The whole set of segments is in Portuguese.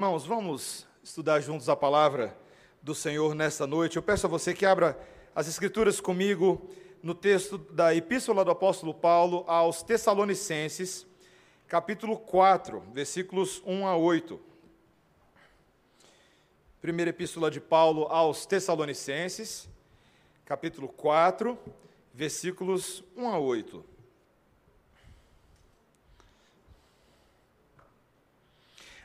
Irmãos, vamos estudar juntos a palavra do Senhor nesta noite. Eu peço a você que abra as Escrituras comigo no texto da Epístola do Apóstolo Paulo aos Tessalonicenses, capítulo 4, versículos 1 a 8. Primeira Epístola de Paulo aos Tessalonicenses, capítulo 4, versículos 1 a 8.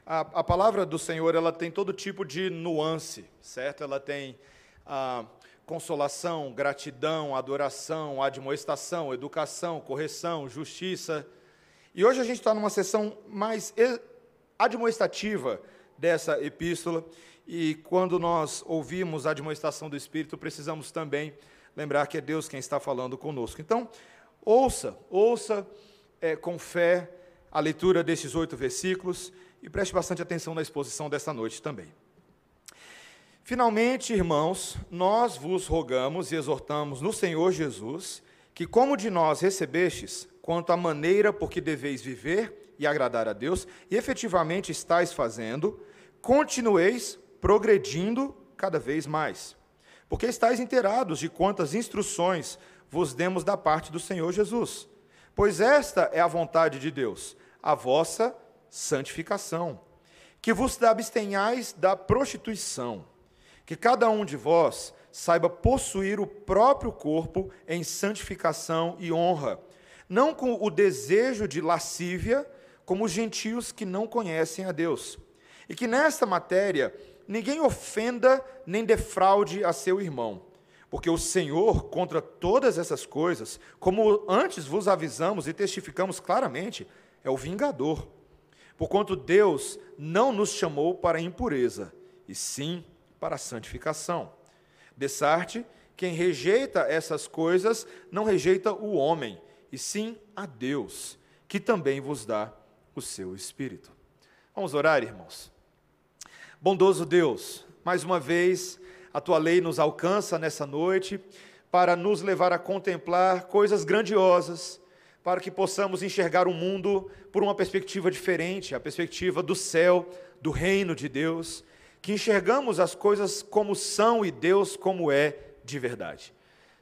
A, a, palavra do Senhor ela tem todo tipo de nuance, certo? Ela tem a consolação, gratidão, adoração, admoestação, educação, correção, justiça. E hoje a gente está numa sessão mais admoestativa dessa epístola. E quando nós ouvimos a admoestação do Espírito, precisamos também lembrar que é Deus quem está falando conosco. Então, ouça, ouça é, com fé a leitura desses oito versículos e preste bastante atenção na exposição desta noite também. Finalmente, irmãos, nós vos rogamos e exortamos no Senhor Jesus que, como de nós recebestes, quanto à maneira por que deveis viver e agradar a Deus, e efetivamente estáis fazendo, continueis progredindo cada vez mais. Porque estáis inteirados de quantas instruções vos demos da parte do Senhor Jesus. Pois esta é a vontade de Deus, a vossa santificação, que vos abstenhais da prostituição, que cada um de vós saiba possuir o próprio corpo em santificação e honra, não com o desejo de lascívia, como os gentios que não conhecem a Deus. E que nesta matéria ninguém ofenda nem defraude a seu irmão, porque o Senhor, contra todas essas coisas, como antes vos avisamos e testificamos claramente, é o vingador Porquanto Deus não nos chamou para a impureza, e sim para a santificação. Dessarte, quem rejeita essas coisas não rejeita o homem, e sim a Deus, que também vos dá o seu Espírito. Vamos orar, irmãos. Bondoso Deus, mais uma vez a tua lei nos alcança nessa noite para nos levar a contemplar coisas grandiosas para que possamos enxergar o mundo por uma perspectiva diferente, a perspectiva do céu, do reino de Deus, que enxergamos as coisas como são e Deus como é de verdade.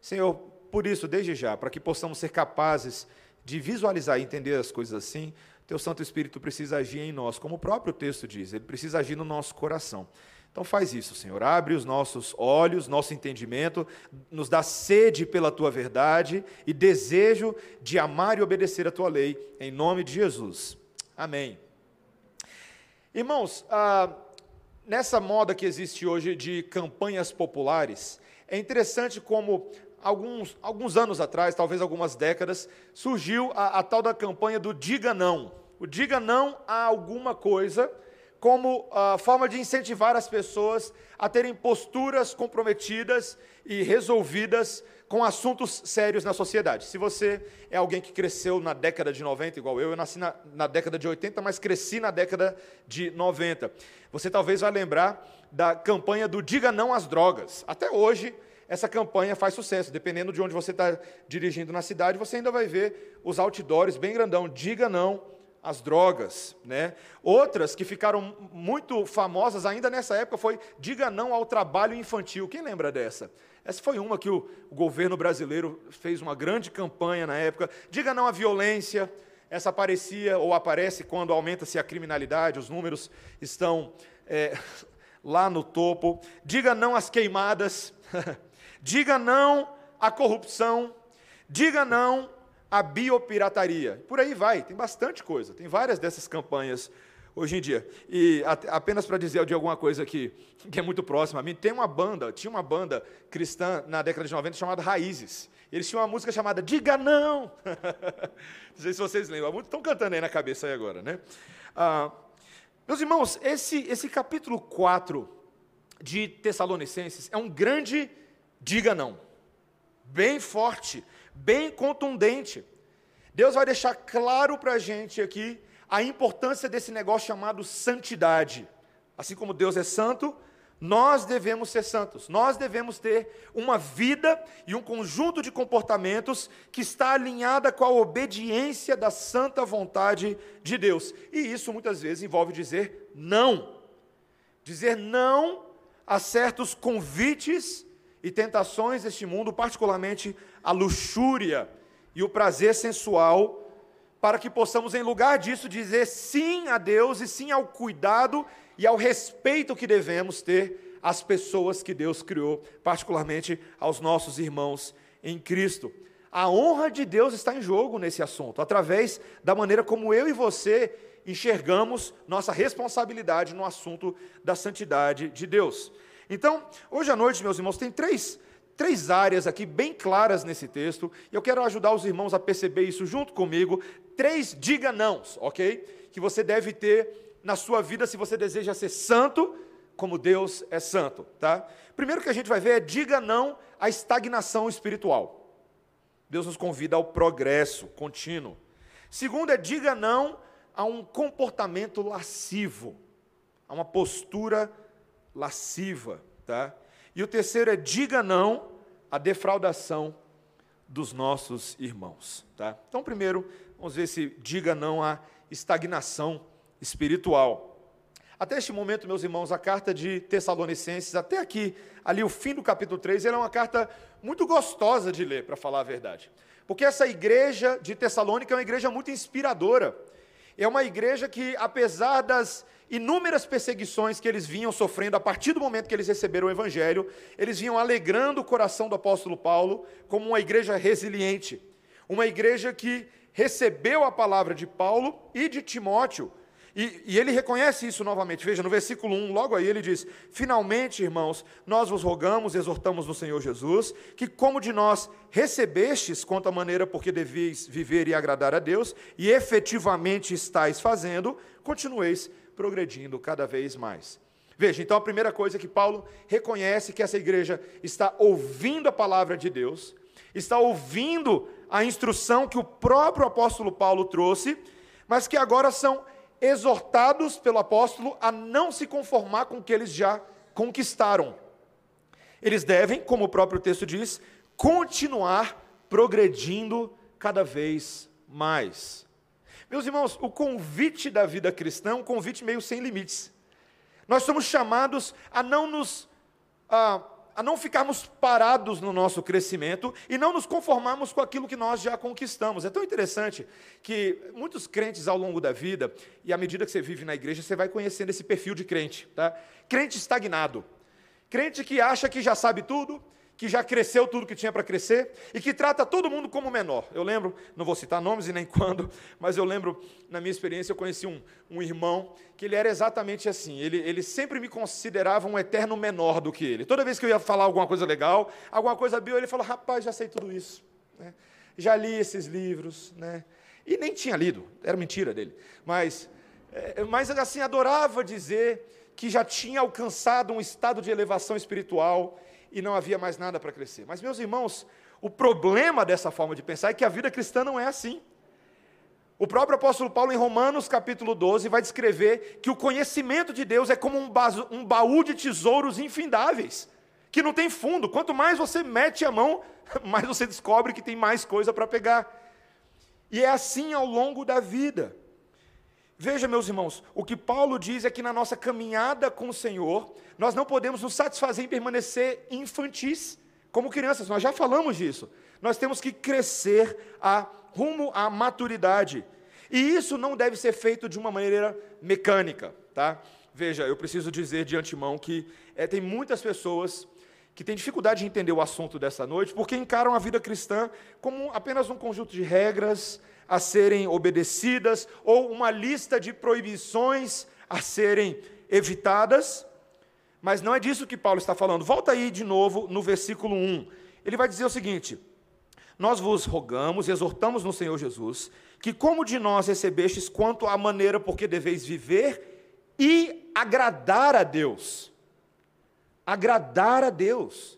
Senhor, por isso, desde já, para que possamos ser capazes de visualizar e entender as coisas assim, Teu Santo Espírito precisa agir em nós, como o próprio texto diz, ele precisa agir no nosso coração. Então faz isso, Senhor. Abre os nossos olhos, nosso entendimento, nos dá sede pela tua verdade e desejo de amar e obedecer a tua lei, em nome de Jesus. Amém. Irmãos, ah, nessa moda que existe hoje de campanhas populares, é interessante como alguns, alguns anos atrás, talvez algumas décadas, surgiu a, a tal da campanha do diga não. O diga não a alguma coisa como uh, forma de incentivar as pessoas a terem posturas comprometidas e resolvidas com assuntos sérios na sociedade. Se você é alguém que cresceu na década de 90, igual eu, eu nasci na, na década de 80, mas cresci na década de 90, você talvez vai lembrar da campanha do Diga Não às Drogas. Até hoje, essa campanha faz sucesso. Dependendo de onde você está dirigindo na cidade, você ainda vai ver os outdoors bem grandão. Diga não as drogas. Né? Outras que ficaram muito famosas ainda nessa época foi Diga Não ao Trabalho Infantil. Quem lembra dessa? Essa foi uma que o, governo brasileiro fez uma grande campanha na época. Diga Não à Violência. Essa aparecia ou aparece quando aumenta-se a criminalidade, os números estão é, lá no topo. Diga Não às queimadas. Diga Não à corrupção. Diga Não a biopirataria. Por aí vai, tem bastante coisa, tem várias dessas campanhas hoje em dia. E apenas para dizer de alguma coisa aqui, que é muito próxima a mim, tem uma banda, tinha uma banda cristã na década de 90 chamada Raízes. Eles tinham uma música chamada Diga Não! Não sei se vocês lembram, estão cantando aí na cabeça aí agora, né? Ah, meus irmãos, esse, esse capítulo 4 de Tessalonicenses é um grande diga não, bem forte bem contundente. Deus vai deixar claro para a gente aqui a importância desse negócio chamado santidade. Assim como Deus é santo, nós devemos ser santos. Nós devemos ter uma vida e um conjunto de comportamentos que está alinhada com a obediência da santa vontade de Deus. E isso muitas vezes envolve dizer não. dizer não a certos convites e tentações deste mundo, particularmente a luxúria e o prazer sensual, para que possamos, em lugar disso, dizer sim a Deus e sim ao cuidado e ao respeito que devemos ter às pessoas que Deus criou, particularmente aos nossos irmãos em Cristo. A honra de Deus está em jogo nesse assunto, através da maneira como eu e você enxergamos nossa responsabilidade no assunto da santidade de Deus. Então, hoje à noite, meus irmãos, tem três, três áreas aqui bem claras nesse texto, e eu quero ajudar os irmãos a perceber isso junto comigo. Três diga nãos, ok? Que você deve ter na sua vida se você deseja ser santo, como Deus é santo, tá? Primeiro que a gente vai ver é diga não à estagnação espiritual. Deus nos convida ao progresso contínuo. Segundo é diga não a um comportamento lascivo, a uma postura lasciva, tá? E o terceiro é diga não à defraudação dos nossos irmãos, tá? Então, primeiro, vamos ver se diga não à estagnação espiritual. Até este momento, meus irmãos, a carta de Tessalonicenses, até aqui, ali o fim do capítulo 3, ela é uma carta muito gostosa de ler, para falar a verdade. Porque essa igreja de Tessalônica é uma igreja muito inspiradora. É uma igreja que, apesar das inúmeras perseguições que eles vinham sofrendo a partir do momento que eles receberam o Evangelho, eles vinham alegrando o coração do apóstolo Paulo como uma igreja resiliente, uma igreja que recebeu a palavra de Paulo e de Timóteo e, e, ele reconhece isso novamente. Veja, no versículo 1, logo aí ele diz: Finalmente, irmãos, nós vos rogamos, exortamos no Senhor Jesus, que como de nós recebestes quanto à maneira porque deveis viver e agradar a Deus, e efetivamente estáis fazendo, continueis progredindo cada vez mais. Veja, então a primeira coisa que Paulo reconhece que essa igreja está ouvindo a palavra de Deus, está ouvindo a instrução que o próprio apóstolo Paulo trouxe, mas que agora são exortados pelo apóstolo a não se conformar com o que eles já conquistaram. Eles devem, como o próprio texto diz, continuar progredindo cada vez mais. Meus irmãos, o convite da vida cristã é um convite meio sem limites. Nós somos chamados a não nos a, a não ficarmos parados no nosso crescimento e não nos conformarmos com aquilo que nós já conquistamos. É tão interessante que muitos crentes ao longo da vida, e à medida que você vive na igreja, você vai conhecendo esse perfil de crente. Tá? Crente estagnado. Crente que acha que já sabe tudo, que já cresceu tudo que tinha para crescer e que trata todo mundo como menor. Eu lembro, não vou citar nomes e nem quando, mas eu lembro, na minha experiência, eu conheci um, um irmão que ele era exatamente assim. Ele, ele sempre me considerava um eterno menor do que ele. Toda vez que eu ia falar alguma coisa legal, alguma coisa bio, ele falou: rapaz, já sei tudo isso. Né? Já li esses livros. Né? E nem tinha lido, era mentira dele. Mas, é, mas assim, adorava dizer que já tinha alcançado um estado de elevação espiritual e não havia mais nada para crescer. Mas, meus irmãos, o problema dessa forma de pensar é que a vida cristã não é assim. O próprio apóstolo Paulo, em Romanos capítulo 12, vai descrever que o conhecimento de Deus é como um, um baú de tesouros infindáveis, que não tem fundo. Quanto mais você mete a mão, mais você descobre que tem mais coisa para pegar. E é assim ao longo da vida. Veja, meus irmãos, o que Paulo diz é que na nossa caminhada com o Senhor, nós não podemos nos satisfazer em permanecer infantis, como crianças, nós já falamos disso. Nós temos que crescer a, rumo à maturidade. E isso não deve ser feito de uma maneira mecânica, tá? Veja, eu preciso dizer de antemão que é, tem muitas pessoas que têm dificuldade de entender o assunto dessa noite, porque encaram a vida cristã como apenas um conjunto de regras, a serem obedecidas ou uma lista de proibições a serem evitadas. Mas não é disso que Paulo está falando. Volta aí de novo no versículo 1. Ele vai dizer o seguinte: Nós vos rogamos, exortamos no Senhor Jesus, que como de nós recebestes quanto à maneira porque deveis viver e agradar a Deus. Agradar a Deus.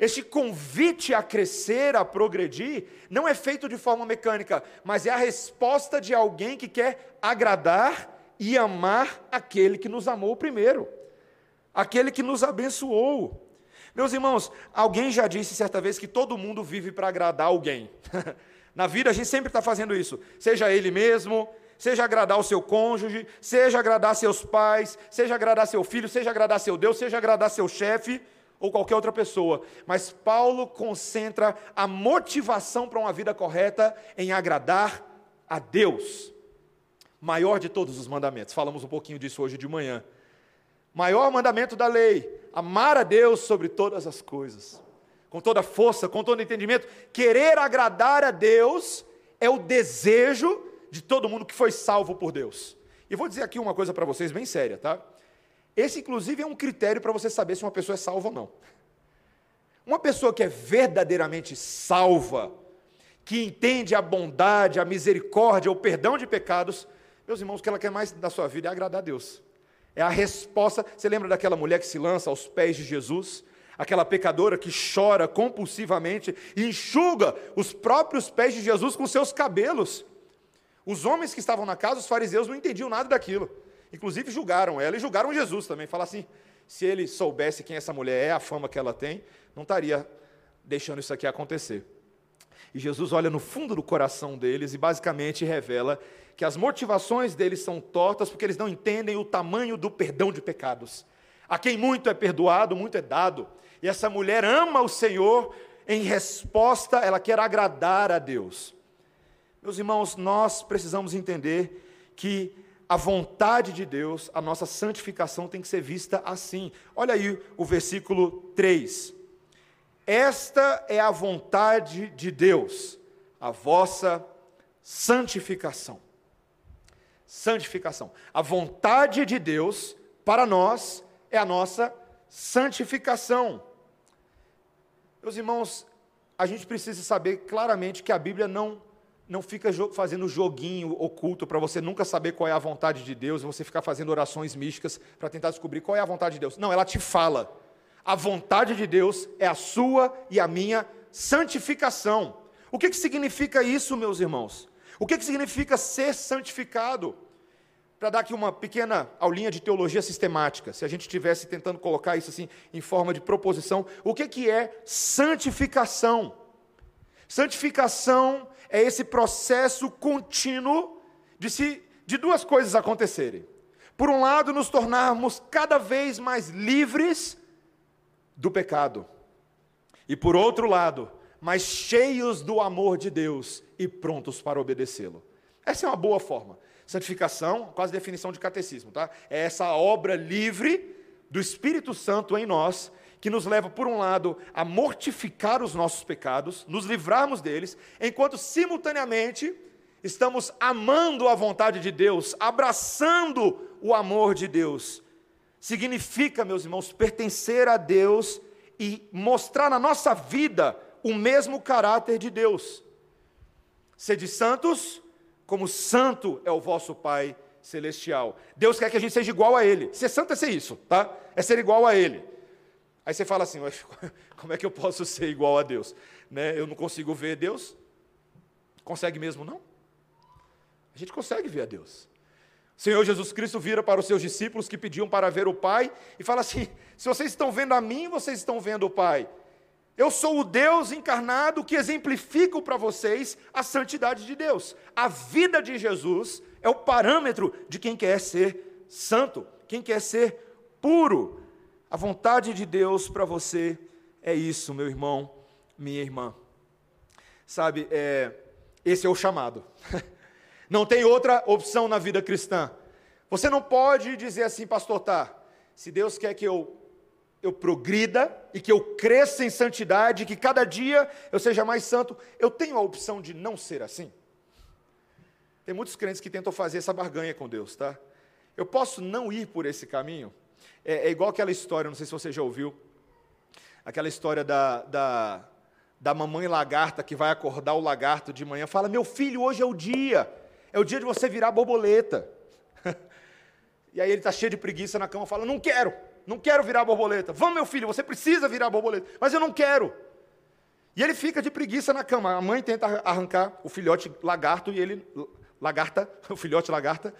Este convite a crescer, a progredir, não é feito de forma mecânica, mas é a resposta de alguém que quer agradar e amar aquele que nos amou primeiro, aquele que nos abençoou. Meus irmãos, alguém já disse certa vez que todo mundo vive para agradar alguém. Na vida a gente sempre está fazendo isso, seja ele mesmo, seja agradar o seu cônjuge, seja agradar seus pais, seja agradar seu filho, seja agradar seu Deus, seja agradar seu chefe ou qualquer outra pessoa. Mas Paulo concentra a motivação para uma vida correta em agradar a Deus. Maior de todos os mandamentos. Falamos um pouquinho disso hoje de manhã. Maior mandamento da lei: amar a Deus sobre todas as coisas. Com toda força, com todo entendimento. Querer agradar a Deus é o desejo de todo mundo que foi salvo por Deus. E vou dizer aqui uma coisa para vocês bem séria, tá? Esse, inclusive, é um critério para você saber se uma pessoa é salva ou não. Uma pessoa que é verdadeiramente salva, que entende a bondade, a misericórdia, o perdão de pecados, meus irmãos, o que ela quer mais da sua vida é agradar a Deus. É a resposta. Você lembra daquela mulher que se lança aos pés de Jesus? Aquela pecadora que chora compulsivamente e enxuga os próprios pés de Jesus com seus cabelos. Os homens que estavam na casa, os fariseus, não entendiam nada daquilo. Inclusive julgaram ela e julgaram Jesus também. Falaram assim: se ele soubesse quem essa mulher é, a fama que ela tem, não estaria deixando isso aqui acontecer. E Jesus olha no fundo do coração deles e basicamente revela que as motivações deles são tortas porque eles não entendem o tamanho do perdão de pecados. A quem muito é perdoado, muito é dado. E essa mulher ama o Senhor, em resposta, ela quer agradar a Deus. Meus irmãos, nós precisamos entender que a vontade de Deus, a nossa santificação tem que ser vista assim. Olha aí o versículo 3. Esta é a vontade de Deus, a vossa santificação. Santificação. A vontade de Deus para nós é a nossa santificação. Meus irmãos, a gente precisa saber claramente que a Bíblia não não fica fazendo joguinho oculto para você nunca saber qual é a vontade de Deus, você ficar fazendo orações místicas para tentar descobrir qual é a vontade de Deus. Não, ela te fala. A vontade de Deus é a sua e a minha santificação. O que, que significa isso, meus irmãos? O que, que significa ser santificado? Para dar aqui uma pequena aulinha de teologia sistemática, se a gente estivesse tentando colocar isso assim em forma de proposição, o que, que é santificação? Santificação é esse processo contínuo de, se, de duas coisas acontecerem. Por um lado, nos tornarmos cada vez mais livres do pecado. E por outro lado, mais cheios do amor de Deus e prontos para obedecê-lo. Essa é uma boa forma. Santificação, quase definição de catecismo, tá? É essa obra livre do Espírito Santo em nós que nos leva, por um lado, a mortificar os nossos pecados, nos livrarmos deles, enquanto simultaneamente estamos amando a vontade de Deus, abraçando o amor de Deus. Significa, meus irmãos, pertencer a Deus e mostrar na nossa vida o mesmo caráter de Deus. Sede santos, como santo é o vosso Pai celestial. Deus quer que a gente seja igual a Ele. Ser santo é ser isso, tá? É ser igual a Ele. Aí você fala assim, como é que eu posso ser igual a Deus? Né? Eu não consigo ver Deus? Consegue mesmo não? A gente consegue ver a Deus. O Senhor Jesus Cristo vira para os seus discípulos que pediam para ver o Pai e fala assim: se vocês estão vendo a mim, vocês estão vendo o Pai. Eu sou o Deus encarnado que exemplifico para vocês a santidade de Deus. A vida de Jesus é o parâmetro de quem quer ser santo, quem quer ser puro. A vontade de Deus para você é isso, meu irmão, minha irmã. Sabe, é, esse é o chamado. Não tem outra opção na vida cristã. Você não pode dizer assim, pastor, tá, se Deus quer que eu, eu progrida e que eu cresça em santidade, que cada dia eu seja mais santo, eu tenho a opção de não ser assim? Tem muitos crentes que tentam fazer essa barganha com Deus, tá? Eu posso não ir por esse caminho? É, é, igual aquela história, não sei se você já ouviu, aquela história da, da, da mamãe lagarta que vai acordar o lagarto de manhã, fala: Meu filho, hoje é o dia, é o dia de você virar borboleta. e aí ele está cheio de preguiça na cama, fala: Não quero, não quero virar borboleta. Vamos, meu filho, você precisa virar borboleta, mas eu não quero. E ele fica de preguiça na cama. A mãe tenta arrancar o filhote lagarto e ele lagarta, o filhote lagarta,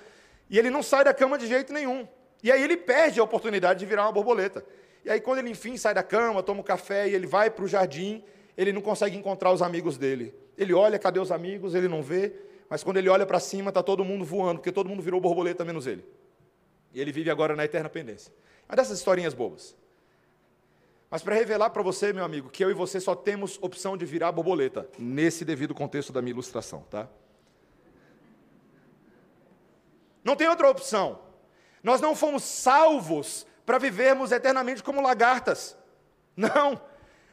e ele não sai da cama de jeito nenhum. E aí ele perde a oportunidade de virar uma borboleta. E aí, quando ele enfim sai da cama, toma um café e ele vai para o jardim, ele não consegue encontrar os amigos dele. Ele olha, cadê os amigos? Ele não vê. mas quando ele olha para cima, está todo mundo voando, porque todo mundo virou borboleta menos ele. E ele vive agora na eterna pendência. Uma dessas historinhas bobas. Mas para revelar para você, meu amigo, que eu e você só temos opção de virar borboleta, nesse devido contexto da minha ilustração, tá? Não tem outra opção. Nós não fomos salvos para vivermos eternamente como lagartas. Não.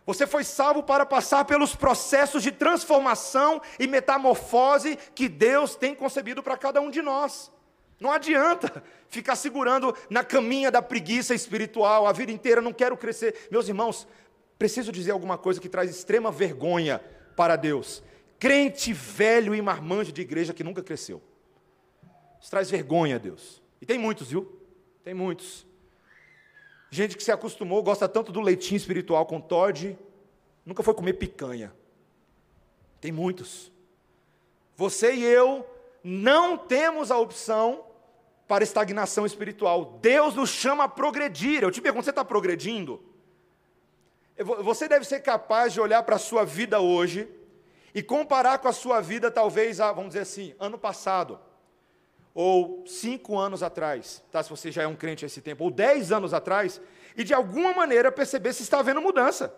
Você foi salvo para passar pelos processos de transformação e metamorfose que Deus tem concebido para cada um de nós. Não adianta ficar segurando na caminha da preguiça espiritual a vida inteira, não quero crescer. Meus irmãos, preciso dizer alguma coisa que traz extrema vergonha para Deus. Crente velho e marmanjo de igreja que nunca cresceu. Isso traz vergonha a Deus. E tem muitos, viu? Tem muitos. Gente que se acostumou, gosta tanto do leitinho espiritual com Todd, nunca foi comer picanha. Tem muitos. Você e eu não temos a opção para estagnação espiritual. Deus nos chama a progredir. Eu te pergunto, você está progredindo? Você deve ser capaz de olhar para a sua vida hoje e comparar com a sua vida, talvez, vamos dizer assim, ano passado, ou cinco anos atrás, tá? se você já é um crente há esse tempo, ou dez anos atrás, e de alguma maneira perceber se está havendo mudança.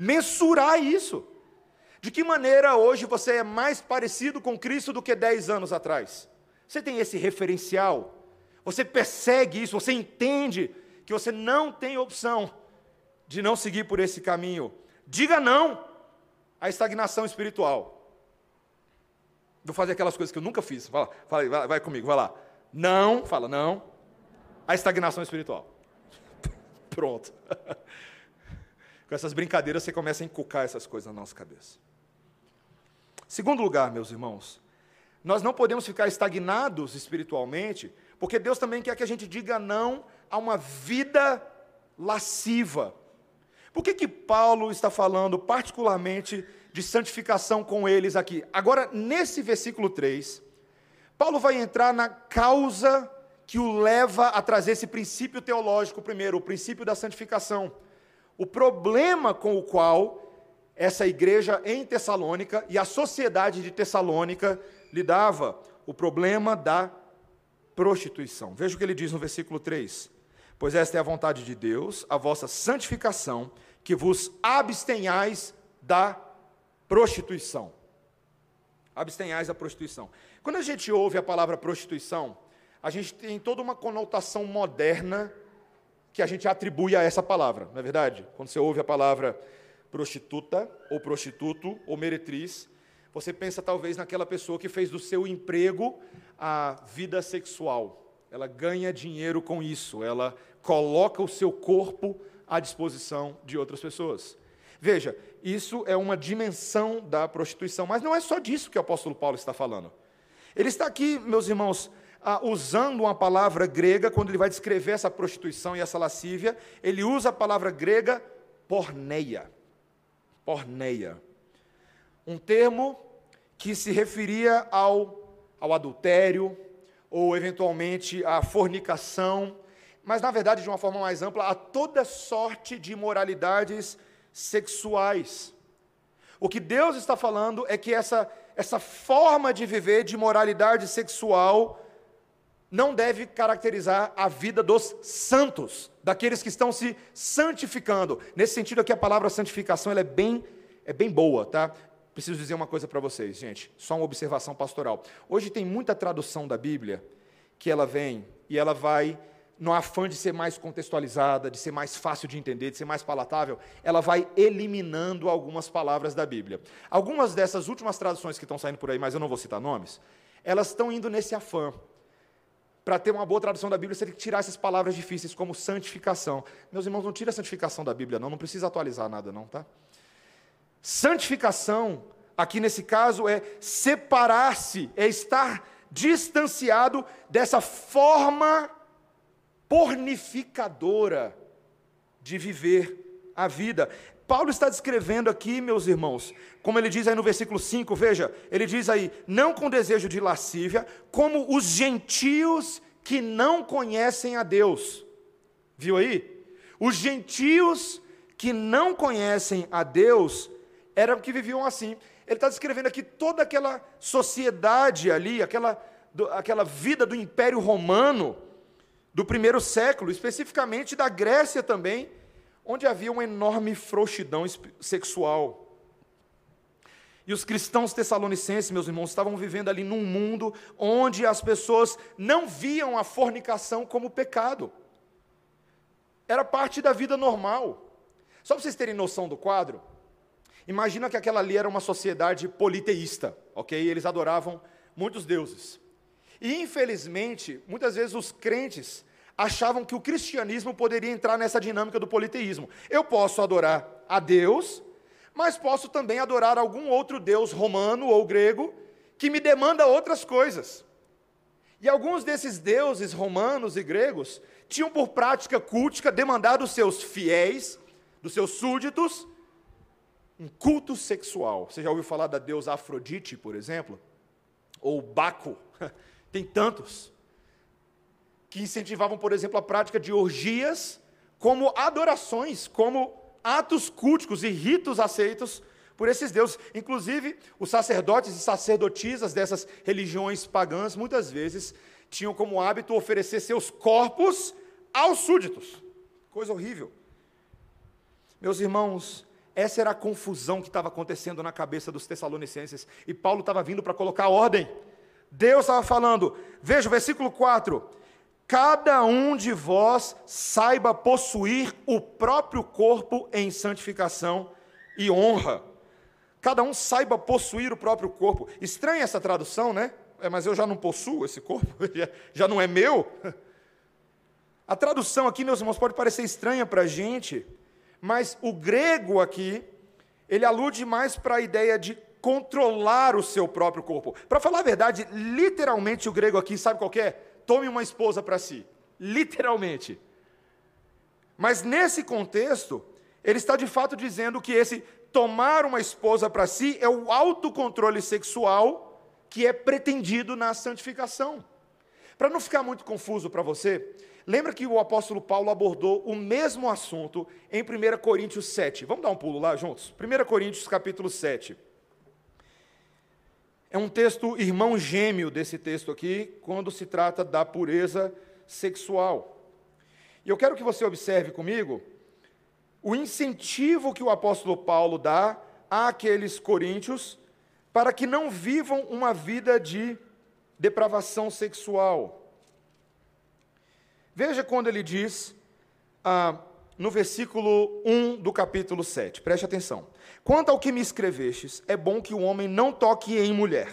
Mensurar isso. De que maneira hoje você é mais parecido com Cristo do que dez anos atrás? Você tem esse referencial? Você persegue isso, você entende que você não tem opção de não seguir por esse caminho. Diga não à estagnação espiritual. Vou fazer aquelas coisas que eu nunca fiz. Fala, fala vai, vai comigo, vai lá. Não, fala não, à estagnação espiritual. Pronto. Com essas brincadeiras você começa a encucar essas coisas na nossa cabeça. Segundo lugar, meus irmãos, nós não podemos ficar estagnados espiritualmente porque Deus também quer que a gente diga não a uma vida lasciva. Por que, que Paulo está falando particularmente de santificação com eles aqui? Agora, nesse versículo 3, Paulo vai entrar na causa que o leva a trazer esse princípio teológico primeiro, o princípio da santificação. O problema com o qual essa igreja em Tessalônica e a sociedade de Tessalônica lidava, o problema da prostituição. Veja o que ele diz no versículo 3: Pois esta é a vontade de Deus, a vossa santificação, que vos abstenhais da prostituição. Abstenhais da prostituição. Quando a gente ouve a palavra prostituição, a gente tem toda uma conotação moderna que a gente atribui a essa palavra, não é verdade? Quando você ouve a palavra prostituta, ou prostituto, ou meretriz, você pensa talvez naquela pessoa que fez do seu emprego a vida sexual. Ela ganha dinheiro com isso, ela coloca o seu corpo à disposição de outras pessoas. Veja, isso é uma dimensão da prostituição, mas não é só disso que o apóstolo Paulo está falando. Ele está aqui, meus irmãos, usando uma palavra grega, quando ele vai descrever essa prostituição e essa lascívia, ele usa a palavra grega porneia. Porneia um termo que se referia ao, ao adultério, ou eventualmente à fornicação, mas na verdade, de uma forma mais ampla, a toda sorte de imoralidades sexuais. O que Deus está falando é que essa, essa forma de viver de moralidade sexual não deve caracterizar a vida dos santos, daqueles que estão se santificando. Nesse sentido aqui, a palavra santificação é, bem, é bem boa, tá? Preciso dizer uma coisa para vocês, gente, só uma observação pastoral. Hoje tem muita tradução da Bíblia que ela vem e ela vai, no afã de ser mais contextualizada, de ser mais fácil de entender, de ser mais palatável, ela vai eliminando algumas palavras da Bíblia. Algumas dessas últimas traduções que estão saindo por aí, mas eu não vou citar nomes, elas estão indo nesse afã. Para ter uma boa tradução da Bíblia, você tem que tirar essas palavras difíceis, como santificação. Meus irmãos, não tira a santificação da Bíblia, não, não precisa atualizar nada, não, tá? Santificação, aqui nesse caso, é separar-se, é estar distanciado dessa forma pornificadora de viver a vida. Paulo está descrevendo aqui, meus irmãos, como ele diz aí no versículo 5, veja, ele diz aí: não com desejo de lascívia, como os gentios que não conhecem a Deus. Viu aí? Os gentios que não conhecem a Deus eram que viviam assim. ele está descrevendo aqui toda aquela sociedade ali, aquela, do, aquela vida do Império Romano do primeiro século, especificamente da Grécia também, onde havia uma enorme frouxidão sexual. E os cristãos tessalonicenses, meus irmãos, estavam vivendo ali num mundo onde as pessoas não viam a fornicação como pecado. Era parte da vida normal. Só para vocês terem noção do quadro, imagina que aquela ali era uma sociedade politeísta, ok? Eles adoravam muitos deuses. E infelizmente, muitas vezes os crentes achavam que o cristianismo poderia entrar nessa dinâmica do politeísmo. Eu posso adorar a Deus, mas posso também adorar algum outro deus romano ou grego que me demanda outras coisas. E alguns desses deuses romanos e gregos tinham por prática cultica demandar dos seus fiéis dos seus súditos um culto sexual. Você já ouviu falar da deusa Afrodite, por exemplo? Ou Baco? Tem tantos. Que incentivavam, por exemplo, a prática de orgias como adorações, como atos culticos e ritos aceitos por esses deuses. Inclusive, os sacerdotes e sacerdotisas dessas religiões pagãs, muitas vezes, tinham como hábito oferecer seus corpos aos súditos. Coisa horrível. Meus irmãos, essa era a confusão que estava acontecendo na cabeça dos Tessalonicenses, e Paulo estava vindo para colocar ordem. Deus estava falando, veja o versículo 4: Cada um de vós saiba possuir o próprio corpo em santificação e honra. Cada um saiba possuir o próprio corpo. Estranha essa tradução, né? É, mas eu já não possuo esse corpo, já não é meu. A tradução aqui, meus irmãos, pode parecer estranha para a gente, mas o grego aqui, ele alude mais para a ideia de controlar o seu próprio corpo. Para falar a verdade, literalmente o grego aqui, sabe qual é? Tome uma esposa para si. Literalmente. Mas nesse contexto, ele está de fato dizendo que esse tomar uma esposa para si é o autocontrole sexual que é pretendido na santificação. Para não ficar muito confuso para você, Lembra que o apóstolo Paulo abordou o mesmo assunto em 1 Coríntios 7. Vamos dar um pulo lá juntos? 1 Coríntios capítulo 7. É um texto irmão gêmeo desse texto aqui, quando se trata da pureza sexual. E eu quero que você observe comigo o incentivo que o apóstolo Paulo dá àqueles coríntios para que não vivam uma vida de depravação sexual. Veja quando ele diz, ah, no versículo 1 do capítulo 7, preste atenção. Quanto ao que me escrevestes, é bom que o homem não toque em mulher.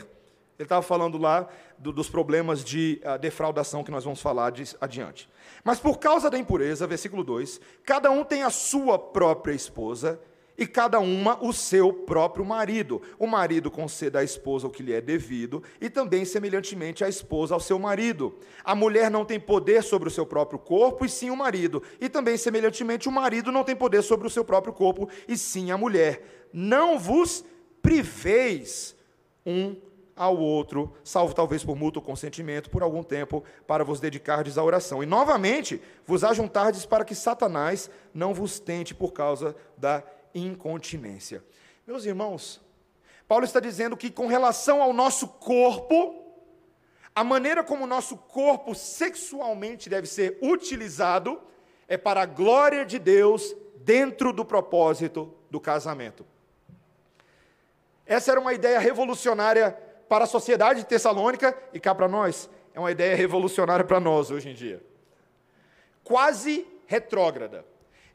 Ele estava falando lá do, dos problemas de uh, defraudação que nós vamos falar de, adiante. Mas por causa da impureza, versículo 2, cada um tem a sua própria esposa e cada uma o seu próprio marido. O marido conceda à esposa o que lhe é devido, e também, semelhantemente, a esposa ao seu marido. A mulher não tem poder sobre o seu próprio corpo, e sim o marido. E também, semelhantemente, o marido não tem poder sobre o seu próprio corpo, e sim a mulher. Não vos priveis um ao outro, salvo talvez por mútuo consentimento, por algum tempo, para vos dedicardes à oração. E novamente vos ajuntardes para que Satanás não vos tente por causa da incontinência. Meus irmãos, Paulo está dizendo que com relação ao nosso corpo, a maneira como o nosso corpo sexualmente deve ser utilizado é para a glória de Deus dentro do propósito do casamento. Essa era uma ideia revolucionária para a sociedade tessalônica e cá para nós, é uma ideia revolucionária para nós hoje em dia. Quase retrógrada.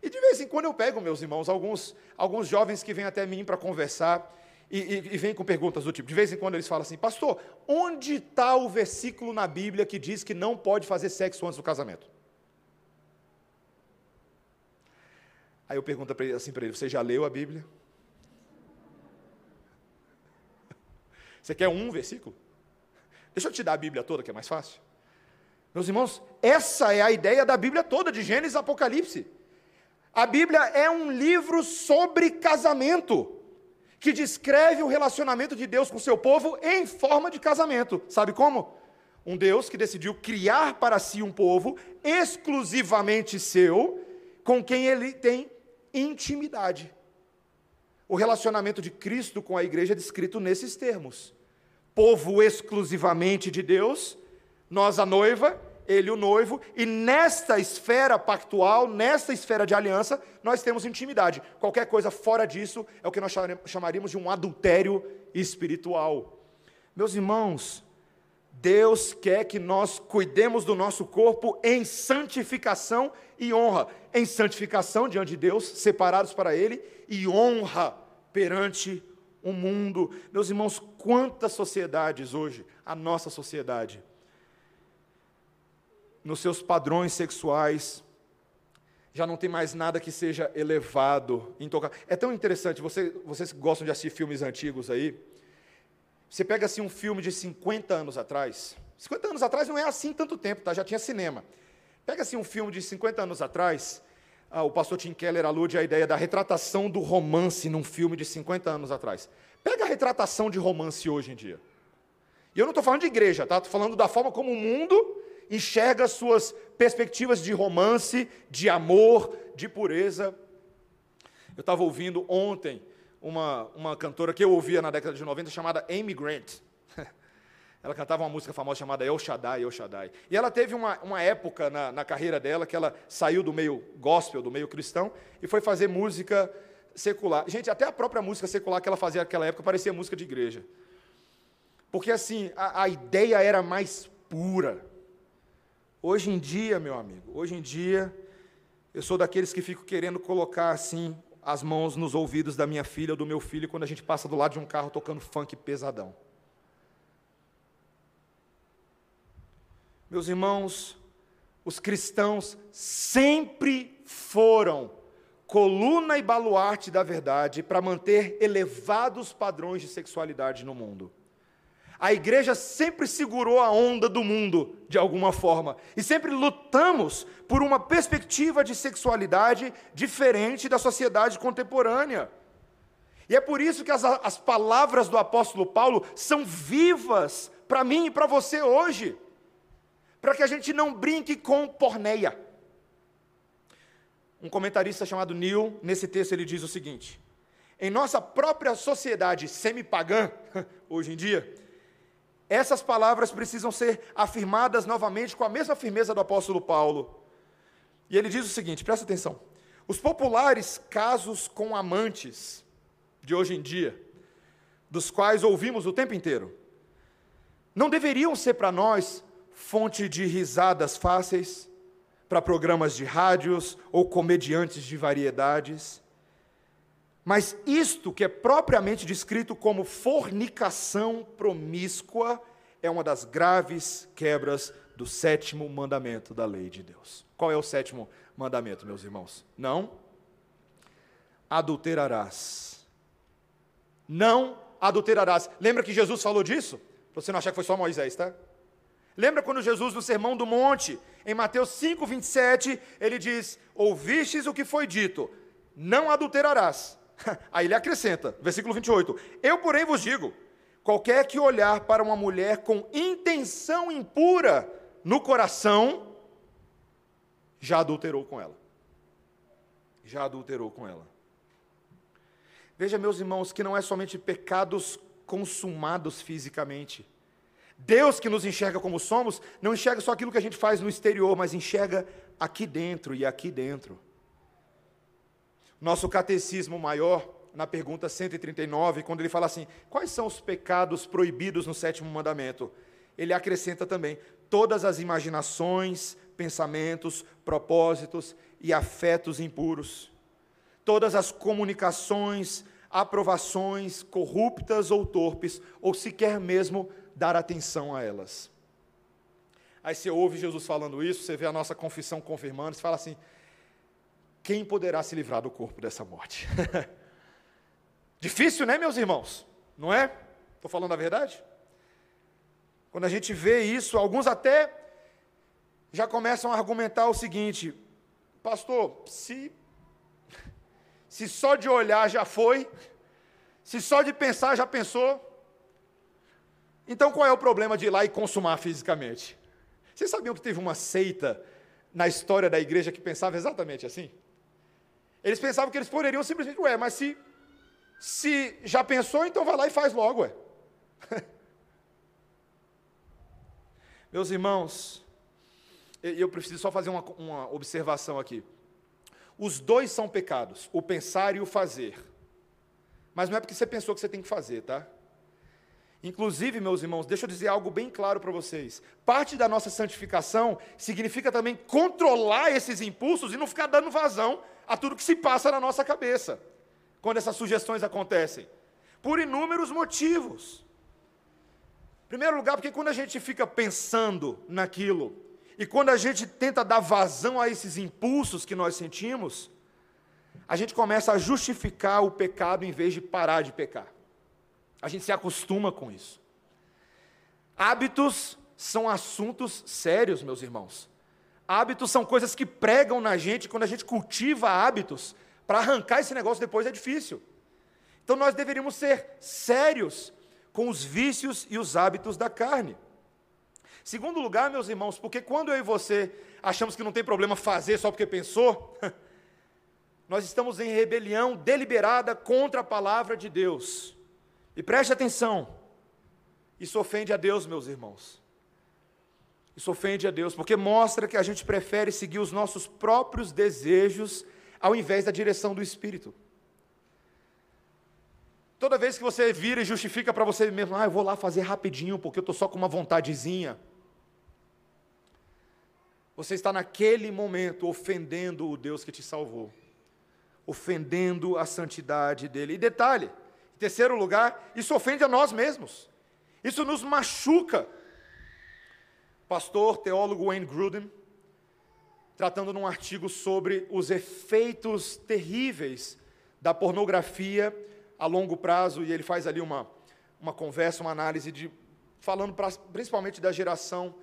E de vez em quando eu pego, meus irmãos, alguns, alguns jovens que vêm até mim para conversar e, e, e vêm com perguntas do tipo, de vez em quando eles falam assim, pastor, onde está o versículo na Bíblia que diz que não pode fazer sexo antes do casamento? Aí eu pergunto assim para ele, você já leu a Bíblia? Você quer um versículo? Deixa eu te dar a Bíblia toda, que é mais fácil. Meus irmãos, essa é a ideia da Bíblia toda, de Gênesis e Apocalipse. A Bíblia é um livro sobre casamento, que descreve o relacionamento de Deus com seu povo em forma de casamento. Sabe como? Um Deus que decidiu criar para si um povo exclusivamente seu, com quem ele tem intimidade. O relacionamento de Cristo com a igreja é descrito nesses termos: povo exclusivamente de Deus, nós a noiva, ele o noivo, e nesta esfera pactual, nesta esfera de aliança, nós temos intimidade. Qualquer coisa fora disso é o que nós chamaríamos de um adultério espiritual. Meus irmãos, Deus quer que nós cuidemos do nosso corpo em santificação e honra. Em santificação diante de Deus, separados para Ele, e honra perante o mundo. Meus irmãos, quantas sociedades hoje, a nossa sociedade, nos seus padrões sexuais, já não tem mais nada que seja elevado, intocável. É tão interessante, você, vocês gostam de assistir filmes antigos aí, você pega assim um filme de 50 anos atrás. 50 anos atrás não é assim tanto tempo, tá? Já tinha cinema. Pega assim um filme de 50 anos atrás. Ah, o pastor Tim Keller alude à ideia da retratação do romance num filme de 50 anos atrás. Pega a retratação de romance hoje em dia. E eu não estou falando de igreja, tá? Estou falando da forma como o mundo enxerga suas perspectivas de romance, de amor, de pureza. Eu estava ouvindo ontem uma, uma cantora que eu ouvia na década de 90 chamada Amy Grant. Ela cantava uma música famosa chamada El Shaddai, El Shaddai. E ela teve uma, uma época na, na carreira dela que ela saiu do meio gospel, do meio cristão, e foi fazer música secular. Gente, até a própria música secular que ela fazia naquela época parecia música de igreja. Porque assim, a, a ideia era mais pura. Hoje em dia, meu amigo, hoje em dia, eu sou daqueles que fico querendo colocar assim as mãos nos ouvidos da minha filha ou do meu filho quando a gente passa do lado de um carro tocando funk pesadão. Meus irmãos, os cristãos sempre foram coluna e baluarte da verdade para manter elevados padrões de sexualidade no mundo. A igreja sempre segurou a onda do mundo, de alguma forma, e sempre lutamos por uma perspectiva de sexualidade diferente da sociedade contemporânea. E é por isso que as, as palavras do apóstolo Paulo são vivas para mim e para você hoje, para que a gente não brinque com porneia. Um comentarista chamado Neil, nesse texto, ele diz o seguinte: em nossa própria sociedade semi-pagã, hoje em dia, essas palavras precisam ser afirmadas novamente com a mesma firmeza do apóstolo Paulo. E ele diz o seguinte: presta atenção. Os populares casos com amantes de hoje em dia, dos quais ouvimos o tempo inteiro, não deveriam ser para nós fonte de risadas fáceis para programas de rádios ou comediantes de variedades. Mas isto que é propriamente descrito como fornicação promíscua é uma das graves quebras do sétimo mandamento da lei de Deus. Qual é o sétimo mandamento, meus irmãos? Não adulterarás. Não adulterarás. Lembra que Jesus falou disso? Para você não achar que foi só Moisés, tá? Lembra quando Jesus, no Sermão do Monte, em Mateus 5, 27, ele diz: Ouvistes o que foi dito, não adulterarás. Aí ele acrescenta, versículo 28, Eu, porém, vos digo: qualquer que olhar para uma mulher com intenção impura no coração, já adulterou com ela. Já adulterou com ela. Veja, meus irmãos, que não é somente pecados consumados fisicamente. Deus que nos enxerga como somos, não enxerga só aquilo que a gente faz no exterior, mas enxerga aqui dentro e aqui dentro. Nosso catecismo maior, na pergunta 139, quando ele fala assim: quais são os pecados proibidos no sétimo mandamento? Ele acrescenta também todas as imaginações, pensamentos, propósitos e afetos impuros, todas as comunicações, aprovações corruptas ou torpes, ou sequer mesmo dar atenção a elas. Aí você ouve Jesus falando isso, você vê a nossa confissão confirmando, você fala assim: quem poderá se livrar do corpo dessa morte? Difícil, né, meus irmãos? Não é? Estou falando a verdade? Quando a gente vê isso, alguns até já começam a argumentar o seguinte: Pastor, se, se só de olhar já foi, se só de pensar já pensou, então qual é o problema de ir lá e consumar fisicamente? Vocês sabiam que teve uma seita na história da igreja que pensava exatamente assim? Eles pensavam que eles poderiam simplesmente, ué, mas se, Se já pensou, então vai lá e faz logo, ué. Meus irmãos, eu preciso só fazer uma, uma observação aqui. Os dois são pecados, o pensar e o fazer. Mas não é porque você pensou que você tem que fazer, tá? Inclusive, meus irmãos, deixa eu dizer algo bem claro para vocês. Parte da nossa santificação significa também controlar esses impulsos e não ficar dando vazão a tudo que se passa na nossa cabeça, quando essas sugestões acontecem. Por inúmeros motivos. Em primeiro lugar, porque quando a gente fica pensando naquilo, e quando a gente tenta dar vazão a esses impulsos que nós sentimos, a gente começa a justificar o pecado em vez de parar de pecar. A gente se acostuma com isso. Hábitos são assuntos sérios, meus irmãos. Hábitos são coisas que pregam na gente, quando a gente cultiva hábitos, para arrancar esse negócio depois é difícil. Então nós deveríamos ser sérios com os vícios e os hábitos da carne. Segundo lugar, meus irmãos, porque quando eu e você achamos que não tem problema fazer só porque pensou, nós estamos em rebelião deliberada contra a palavra de Deus. E preste atenção, isso ofende a Deus, meus irmãos. Isso ofende a Deus, porque mostra que a gente prefere seguir os nossos próprios desejos ao invés da direção do Espírito. Toda vez que você vira e justifica para você mesmo, ah, eu vou lá fazer rapidinho, porque eu estou só com uma vontadezinha. Você está naquele momento ofendendo o Deus que te salvou, ofendendo a santidade dele. E detalhe, terceiro lugar, isso ofende a nós mesmos. Isso nos machuca. Pastor, teólogo Wayne Gruden, tratando num artigo sobre os efeitos terríveis da pornografia a longo prazo, e ele faz ali uma, uma conversa, uma análise de falando pra, principalmente da geração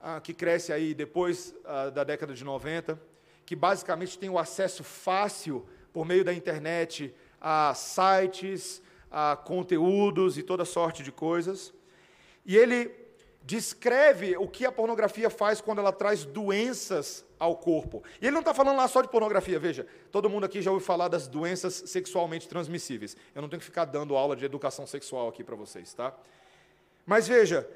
ah, que cresce aí depois ah, da década de 90, que basicamente tem o acesso fácil por meio da internet a sites, a conteúdos e toda sorte de coisas. E ele descreve o que a pornografia faz quando ela traz doenças ao corpo. E ele não está falando lá só de pornografia, veja, todo mundo aqui já ouviu falar das doenças sexualmente transmissíveis. Eu não tenho que ficar dando aula de educação sexual aqui para vocês, tá? Mas veja,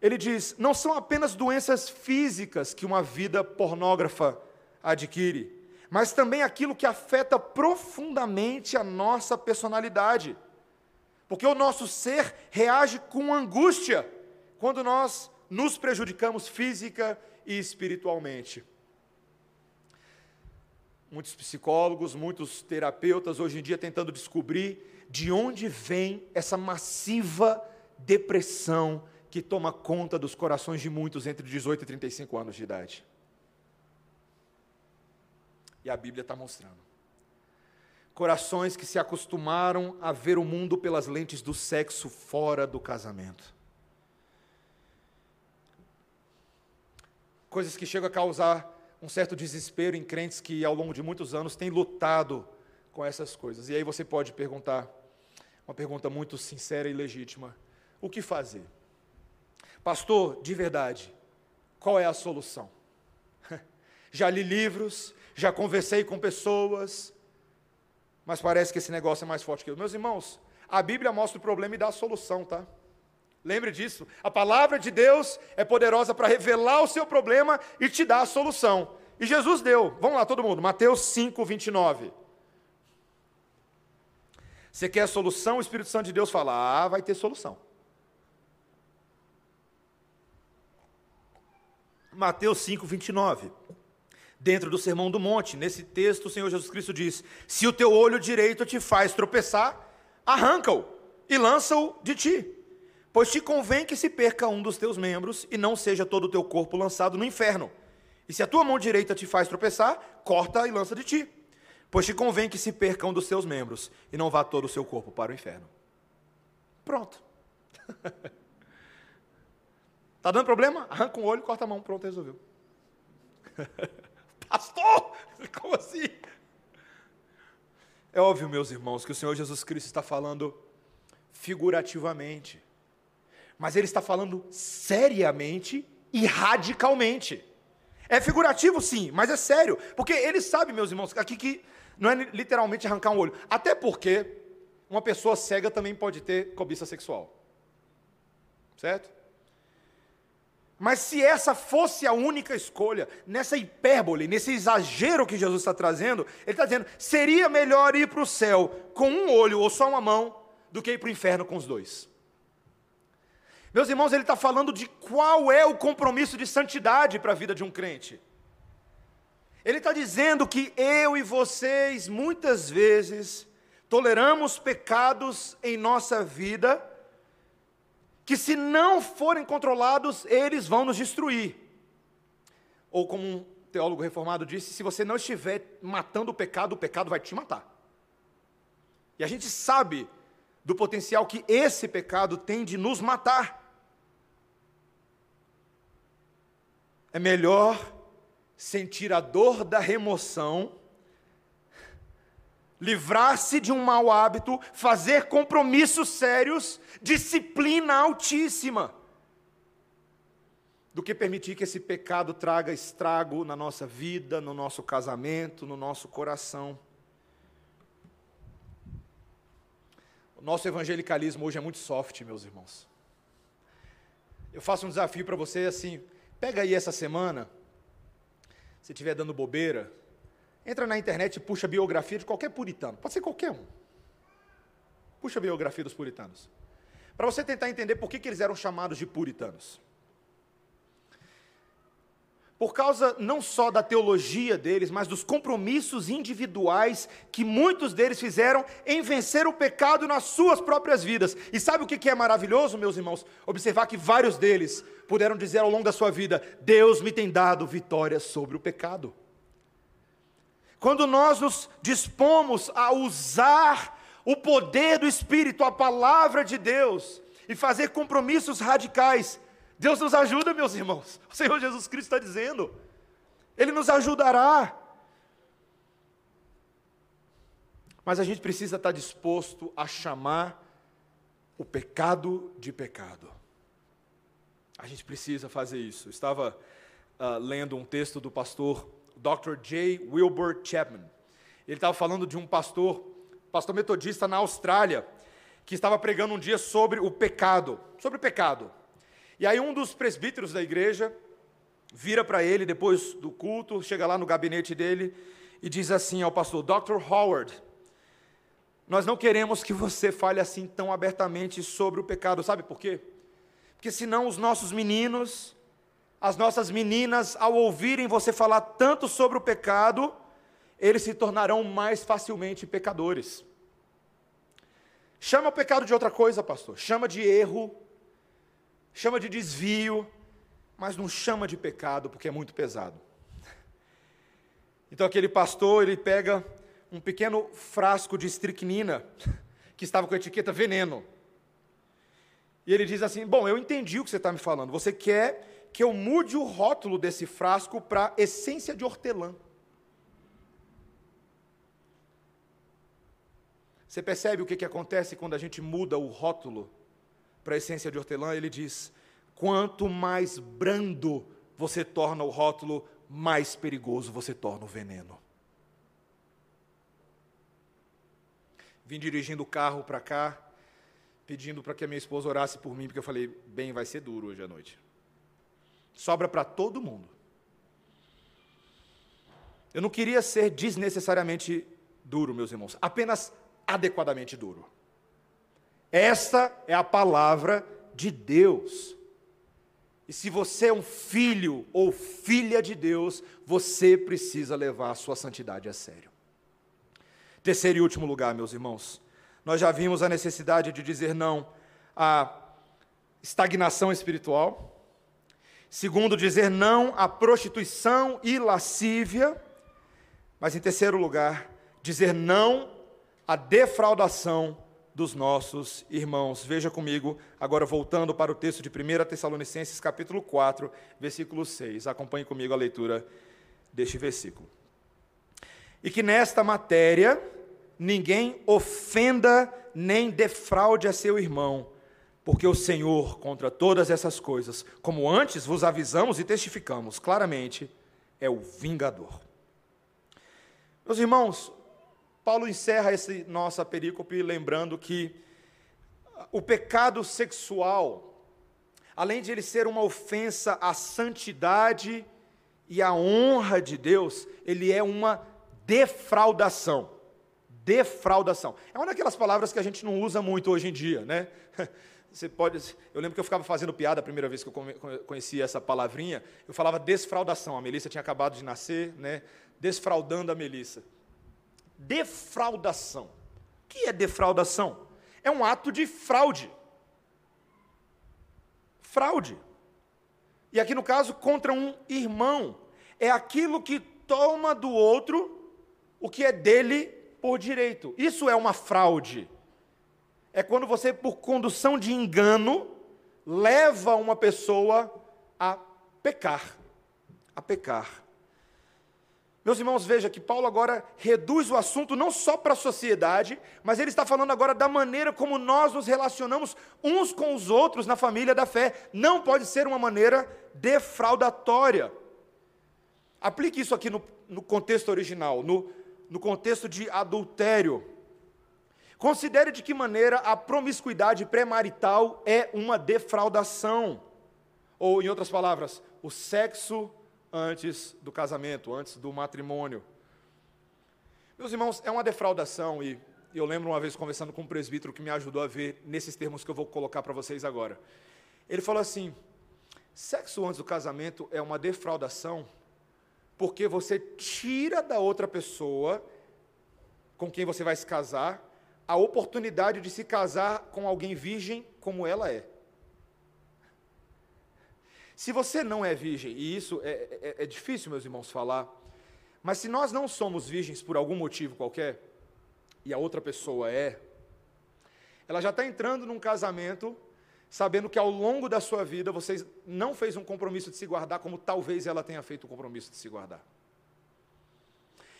ele diz: não são apenas doenças físicas que uma vida pornógrafa adquire, mas também aquilo que afeta profundamente a nossa personalidade. Porque o nosso ser reage com angústia quando nós nos prejudicamos física e espiritualmente. Muitos psicólogos, muitos terapeutas hoje em dia tentando descobrir de onde vem essa massiva depressão que toma conta dos corações de muitos entre 18 e 35 anos de idade. E a Bíblia está mostrando corações que se acostumaram a ver o mundo pelas lentes do sexo fora do casamento. Coisas que chegam a causar um certo desespero em crentes que ao longo de muitos anos têm lutado com essas coisas. E aí você pode perguntar, uma pergunta muito sincera e legítima: o que fazer? Pastor, de verdade, qual é a solução? Já li livros, já conversei com pessoas, mas parece que esse negócio é mais forte que eu. Meus irmãos, a Bíblia mostra o problema e dá a solução, tá? Lembre disso. A palavra de Deus é poderosa para revelar o seu problema e te dar a solução. E Jesus deu. Vamos lá, todo mundo. Mateus 5, 29. Você quer a solução? O Espírito Santo de Deus fala: Ah, vai ter solução. Mateus 5, 29 dentro do Sermão do Monte. Nesse texto, o Senhor Jesus Cristo diz: Se o teu olho direito te faz tropeçar, arranca-o e lança-o de ti. Pois te convém que se perca um dos teus membros e não seja todo o teu corpo lançado no inferno. E se a tua mão direita te faz tropeçar, corta e lança de ti. Pois te convém que se perca um dos teus membros e não vá todo o seu corpo para o inferno. Pronto. Está dando problema? Arranca um olho, corta a mão, pronto, resolveu. Pastor, como assim? É óbvio, meus irmãos, que o Senhor Jesus Cristo está falando figurativamente, mas Ele está falando seriamente e radicalmente. É figurativo, sim, mas é sério, porque Ele sabe, meus irmãos, aqui que não é literalmente arrancar um olho, até porque uma pessoa cega também pode ter cobiça sexual. Certo? Mas se essa fosse a única escolha, nessa hipérbole, nesse exagero que Jesus está trazendo, ele está dizendo: seria melhor ir para o céu com um olho ou só uma mão do que ir para o inferno com os dois. Meus irmãos, ele está falando de qual é o compromisso de santidade para a vida de um crente. Ele está dizendo que eu e vocês, muitas vezes, toleramos pecados em nossa vida que, se não forem controlados, eles vão nos destruir. Ou, como um teólogo reformado disse, se você não estiver matando o pecado, o pecado vai te matar. E a gente sabe do potencial que esse pecado tem de nos matar. É melhor sentir a dor da remoção livrar-se de um mau hábito, fazer compromissos sérios, disciplina altíssima, do que permitir que esse pecado traga estrago na nossa vida, no nosso casamento, no nosso coração. O nosso evangelicalismo hoje é muito soft, meus irmãos. Eu faço um desafio para você assim, pega aí essa semana, se estiver dando bobeira, Entra na internet e puxa a biografia de qualquer puritano. Pode ser qualquer um. Puxa a biografia dos puritanos. Para você tentar entender por que, que eles eram chamados de puritanos. Por causa não só da teologia deles, mas dos compromissos individuais que muitos deles fizeram em vencer o pecado nas suas próprias vidas. E sabe o que é maravilhoso, meus irmãos? Observar que vários deles puderam dizer ao longo da sua vida: Deus me tem dado vitória sobre o pecado. Quando nós nos dispomos a usar o poder do Espírito, a palavra de Deus, e fazer compromissos radicais, Deus nos ajuda, meus irmãos. O Senhor Jesus Cristo está dizendo, Ele nos ajudará. Mas a gente precisa estar disposto a chamar o pecado de pecado. A gente precisa fazer isso. Eu estava uh, lendo um texto do pastor Dr. J. Wilbur Chapman. Ele estava falando de um pastor, pastor metodista na Austrália, que estava pregando um dia sobre o pecado, sobre o pecado. E aí um dos presbíteros da igreja vira para ele depois do culto, chega lá no gabinete dele e diz assim ao pastor: Dr. Howard, nós não queremos que você fale assim tão abertamente sobre o pecado, sabe por quê? Porque senão os nossos meninos as nossas meninas, ao ouvirem você falar tanto sobre o pecado, eles se tornarão mais facilmente pecadores. Chama o pecado de outra coisa, pastor. Chama de erro, chama de desvio, mas não chama de pecado, porque é muito pesado. Então aquele pastor, ele pega um pequeno frasco de estricnina, que estava com a etiqueta veneno. E ele diz assim: Bom, eu entendi o que você está me falando. Você quer que eu mude o rótulo desse frasco para essência de hortelã. Você percebe o que, que acontece quando a gente muda o rótulo para essência de hortelã? Ele diz: quanto mais brando você torna o rótulo, mais perigoso você torna o veneno. Vim dirigindo o carro para cá, pedindo para que a minha esposa orasse por mim, porque eu falei: bem, vai ser duro hoje à noite. Sobra para todo mundo. Eu não queria ser desnecessariamente duro, meus irmãos, apenas adequadamente duro. Essa é a palavra de Deus. E se você é um filho ou filha de Deus, você precisa levar a sua santidade a sério. Terceiro e último lugar, meus irmãos, nós já vimos a necessidade de dizer não à estagnação espiritual. Segundo, dizer não à prostituição e lascívia. Mas, em terceiro lugar, dizer não à defraudação dos nossos irmãos. Veja comigo, agora voltando para o texto de 1 Tessalonicenses, capítulo 4, versículo 6. Acompanhe comigo a leitura deste versículo. E que nesta matéria ninguém ofenda nem defraude a seu irmão porque o Senhor, contra todas essas coisas, como antes vos avisamos e testificamos claramente, é o vingador. Meus irmãos, Paulo encerra essa nossa perícope lembrando que o pecado sexual, além de ele ser uma ofensa à santidade e à honra de Deus, ele é uma defraudação. Defraudação. É uma daquelas palavras que a gente não usa muito hoje em dia, né? Você pode, eu lembro que eu ficava fazendo piada a primeira vez que eu conheci essa palavrinha, eu falava desfraudação. A Melissa tinha acabado de nascer, né? Desfraudando a Melissa. Defraudação. O que é defraudação? É um ato de fraude. Fraude. E aqui no caso, contra um irmão. É aquilo que toma do outro o que é dele por direito. Isso é uma fraude. É quando você, por condução de engano, leva uma pessoa a pecar. A pecar. Meus irmãos, veja que Paulo agora reduz o assunto não só para a sociedade, mas ele está falando agora da maneira como nós nos relacionamos uns com os outros na família da fé. Não pode ser uma maneira defraudatória. Aplique isso aqui no, no contexto original, no, no contexto de adultério. Considere de que maneira a promiscuidade pré-marital é uma defraudação. Ou, em outras palavras, o sexo antes do casamento, antes do matrimônio. Meus irmãos, é uma defraudação e eu lembro uma vez conversando com um presbítero que me ajudou a ver nesses termos que eu vou colocar para vocês agora. Ele falou assim: sexo antes do casamento é uma defraudação porque você tira da outra pessoa com quem você vai se casar a oportunidade de se casar com alguém virgem como ela é. Se você não é virgem, e isso é, é, é, difícil, meus irmãos, falar, mas se nós não somos virgens por algum motivo qualquer, e a outra pessoa é, ela já está entrando num casamento sabendo que ao longo da sua vida você não fez um compromisso de se guardar, como talvez ela tenha feito o um compromisso de se guardar.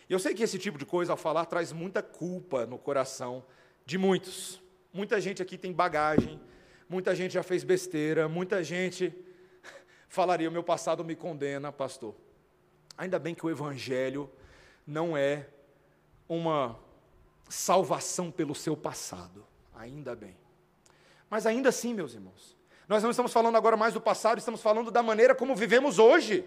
E eu sei que esse tipo de coisa, ao falar, traz muita culpa no coração de muitos. Muita gente aqui tem bagagem, muita gente já fez besteira, muita gente falaria: o meu passado me condena, pastor. Ainda bem que o Evangelho não é uma salvação pelo seu passado. Ainda bem. Mas ainda assim, meus irmãos, nós não estamos falando agora mais do passado, estamos falando da maneira como vivemos hoje.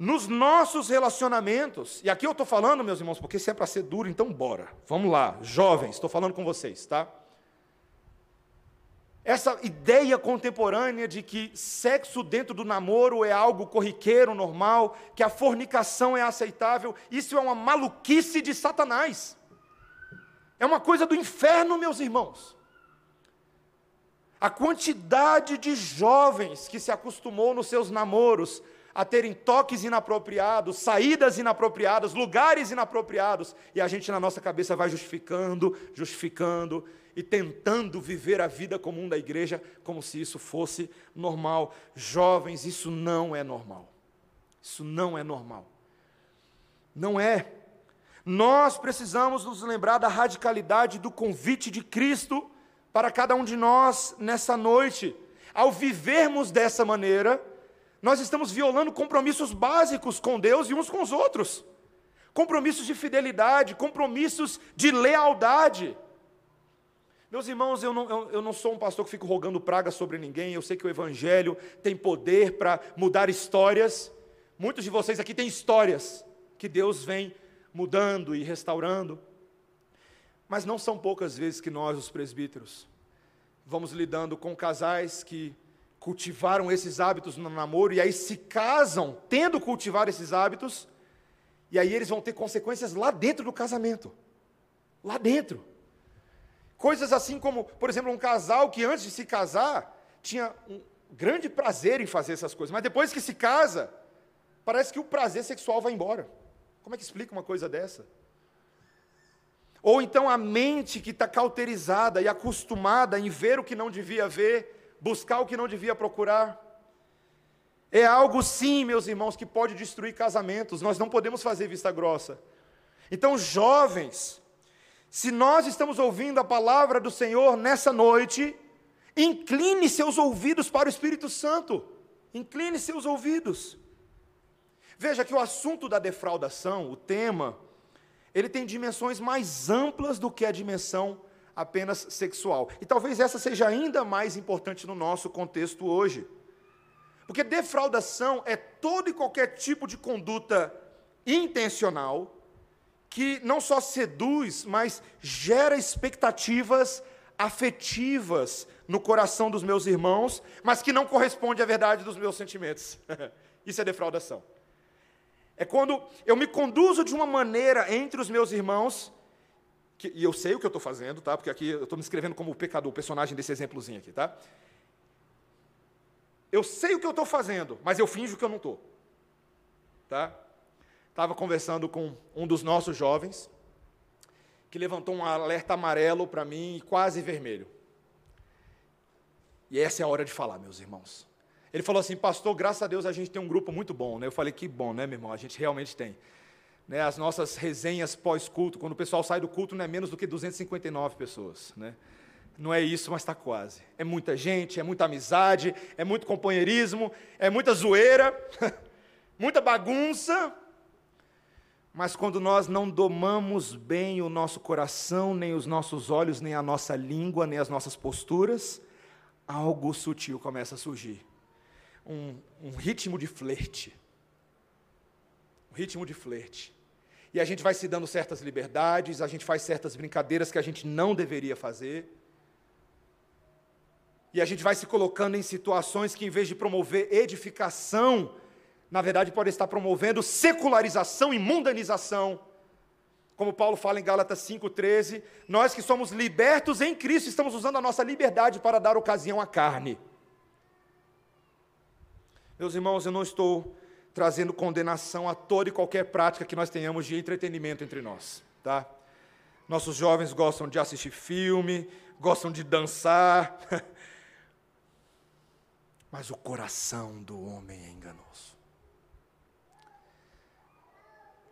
Nos nossos relacionamentos, e aqui eu estou falando, meus irmãos, porque se é para ser duro, então bora. Vamos lá, jovens, estou falando com vocês, tá? Essa ideia contemporânea de que sexo dentro do namoro é algo corriqueiro, normal, que a fornicação é aceitável, isso é uma maluquice de Satanás. É uma coisa do inferno, meus irmãos. A quantidade de jovens que se acostumou nos seus namoros a terem toques inapropriados, saídas inapropriadas, lugares inapropriados, e a gente na nossa cabeça vai justificando, justificando e tentando viver a vida comum da igreja como se isso fosse normal. Jovens, isso não é normal. Isso não é normal. Não é. Nós precisamos nos lembrar da radicalidade do convite de Cristo para cada um de nós nessa noite. Ao vivermos dessa maneira, nós estamos violando compromissos básicos com Deus e uns com os outros. Compromissos de fidelidade, compromissos de lealdade. Meus irmãos, eu não, eu, eu não sou um pastor que fico rogando praga sobre ninguém, eu sei que o Evangelho tem poder para mudar histórias. Muitos de vocês aqui têm histórias que Deus vem mudando e restaurando. Mas não são poucas vezes que nós, os presbíteros, vamos lidando com casais que cultivaram esses hábitos no namoro e aí se casam tendo cultivado esses hábitos, e aí eles vão ter consequências lá dentro do casamento. Lá dentro. Coisas assim como, por exemplo, um casal que antes de se casar tinha um grande prazer em fazer essas coisas, mas depois que se casa, parece que o prazer sexual vai embora. Como é que explica uma coisa dessa? Ou então a mente que está cauterizada e acostumada em ver o que não devia ver, buscar o que não devia procurar. É algo, sim, meus irmãos, que pode destruir casamentos. Nós não podemos fazer vista grossa. Então, jovens, se nós estamos ouvindo a palavra do Senhor nessa noite, incline seus ouvidos para o Espírito Santo. Incline seus ouvidos. Veja que o assunto da defraudação, o tema, ele tem dimensões mais amplas do que a dimensão apenas sexual. E talvez essa seja ainda mais importante no nosso contexto hoje. Porque defraudação é todo e qualquer tipo de conduta intencional que não só seduz, mas gera expectativas afetivas no coração dos meus irmãos, mas que não corresponde à verdade dos meus sentimentos. Isso é defraudação. É quando eu me conduzo de uma maneira entre os meus irmãos, que, e eu sei o que eu estou fazendo, tá? Porque aqui eu estou me escrevendo como o pecador, o personagem desse exemplozinho aqui, tá? Eu sei o que eu estou fazendo, mas eu finjo que eu não estou. Tá? Estava conversando com um dos nossos jovens, que levantou um alerta amarelo para mim e quase vermelho. E essa é a hora de falar, meus irmãos. Ele falou assim, pastor, graças a Deus a gente tem um grupo muito bom. Né? Eu falei, que bom, né, meu irmão? A gente realmente tem. Né, as nossas resenhas pós-culto, quando o pessoal sai do culto, não é menos do que 259 pessoas. Né? Não é isso, mas está quase. É muita gente, é muita amizade, é muito companheirismo, é muita zoeira, muita bagunça. Mas quando nós não domamos bem o nosso coração, nem os nossos olhos, nem a nossa língua, nem as nossas posturas, algo sutil começa a surgir um, um ritmo de flerte. Um ritmo de flerte. E a gente vai se dando certas liberdades, a gente faz certas brincadeiras que a gente não deveria fazer. E a gente vai se colocando em situações que, em vez de promover edificação, na verdade, pode estar promovendo secularização e mundanização. Como Paulo fala em Gálatas 5,13, nós que somos libertos em Cristo, estamos usando a nossa liberdade para dar ocasião à carne. Meus irmãos, eu não estou trazendo condenação a toda e qualquer prática que nós tenhamos de entretenimento entre nós, tá? Nossos jovens gostam de assistir filme, gostam de dançar, mas o coração do homem é enganoso.